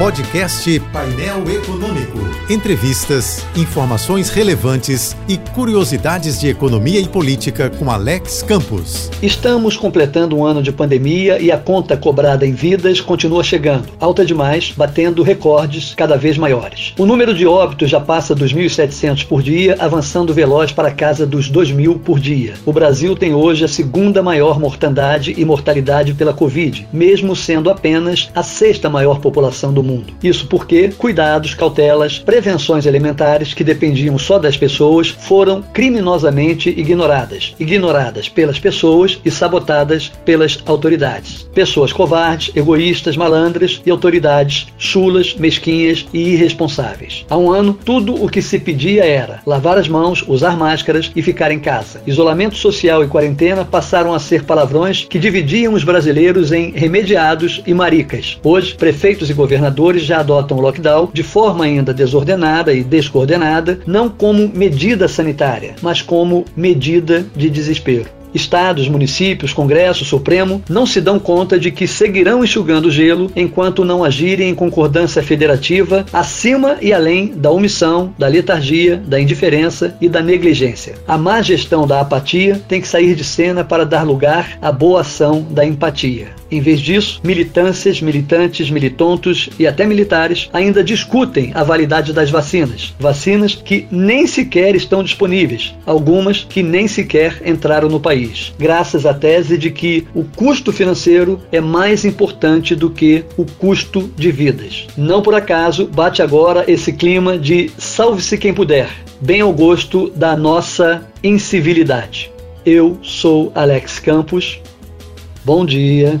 Podcast Painel Econômico. Entrevistas, informações relevantes e curiosidades de economia e política com Alex Campos. Estamos completando um ano de pandemia e a conta cobrada em vidas continua chegando, alta demais, batendo recordes cada vez maiores. O número de óbitos já passa dos 1.700 por dia, avançando veloz para a casa dos 2.000 por dia. O Brasil tem hoje a segunda maior mortandade e mortalidade pela Covid, mesmo sendo apenas a sexta maior população do mundo mundo. Isso porque cuidados, cautelas, prevenções elementares que dependiam só das pessoas foram criminosamente ignoradas. Ignoradas pelas pessoas e sabotadas pelas autoridades. Pessoas covardes, egoístas, malandras e autoridades chulas, mesquinhas e irresponsáveis. Há um ano, tudo o que se pedia era lavar as mãos, usar máscaras e ficar em casa. Isolamento social e quarentena passaram a ser palavrões que dividiam os brasileiros em remediados e maricas. Hoje, prefeitos e governadores já adotam o lockdown de forma ainda desordenada e descoordenada, não como medida sanitária, mas como medida de desespero. Estados, municípios, Congresso, Supremo não se dão conta de que seguirão enxugando gelo enquanto não agirem em concordância federativa acima e além da omissão, da letargia, da indiferença e da negligência. A má gestão da apatia tem que sair de cena para dar lugar à boa ação da empatia. Em vez disso, militâncias, militantes, militontos e até militares ainda discutem a validade das vacinas. Vacinas que nem sequer estão disponíveis, algumas que nem sequer entraram no país, graças à tese de que o custo financeiro é mais importante do que o custo de vidas. Não por acaso bate agora esse clima de salve-se quem puder, bem ao gosto da nossa incivilidade. Eu sou Alex Campos. Bom dia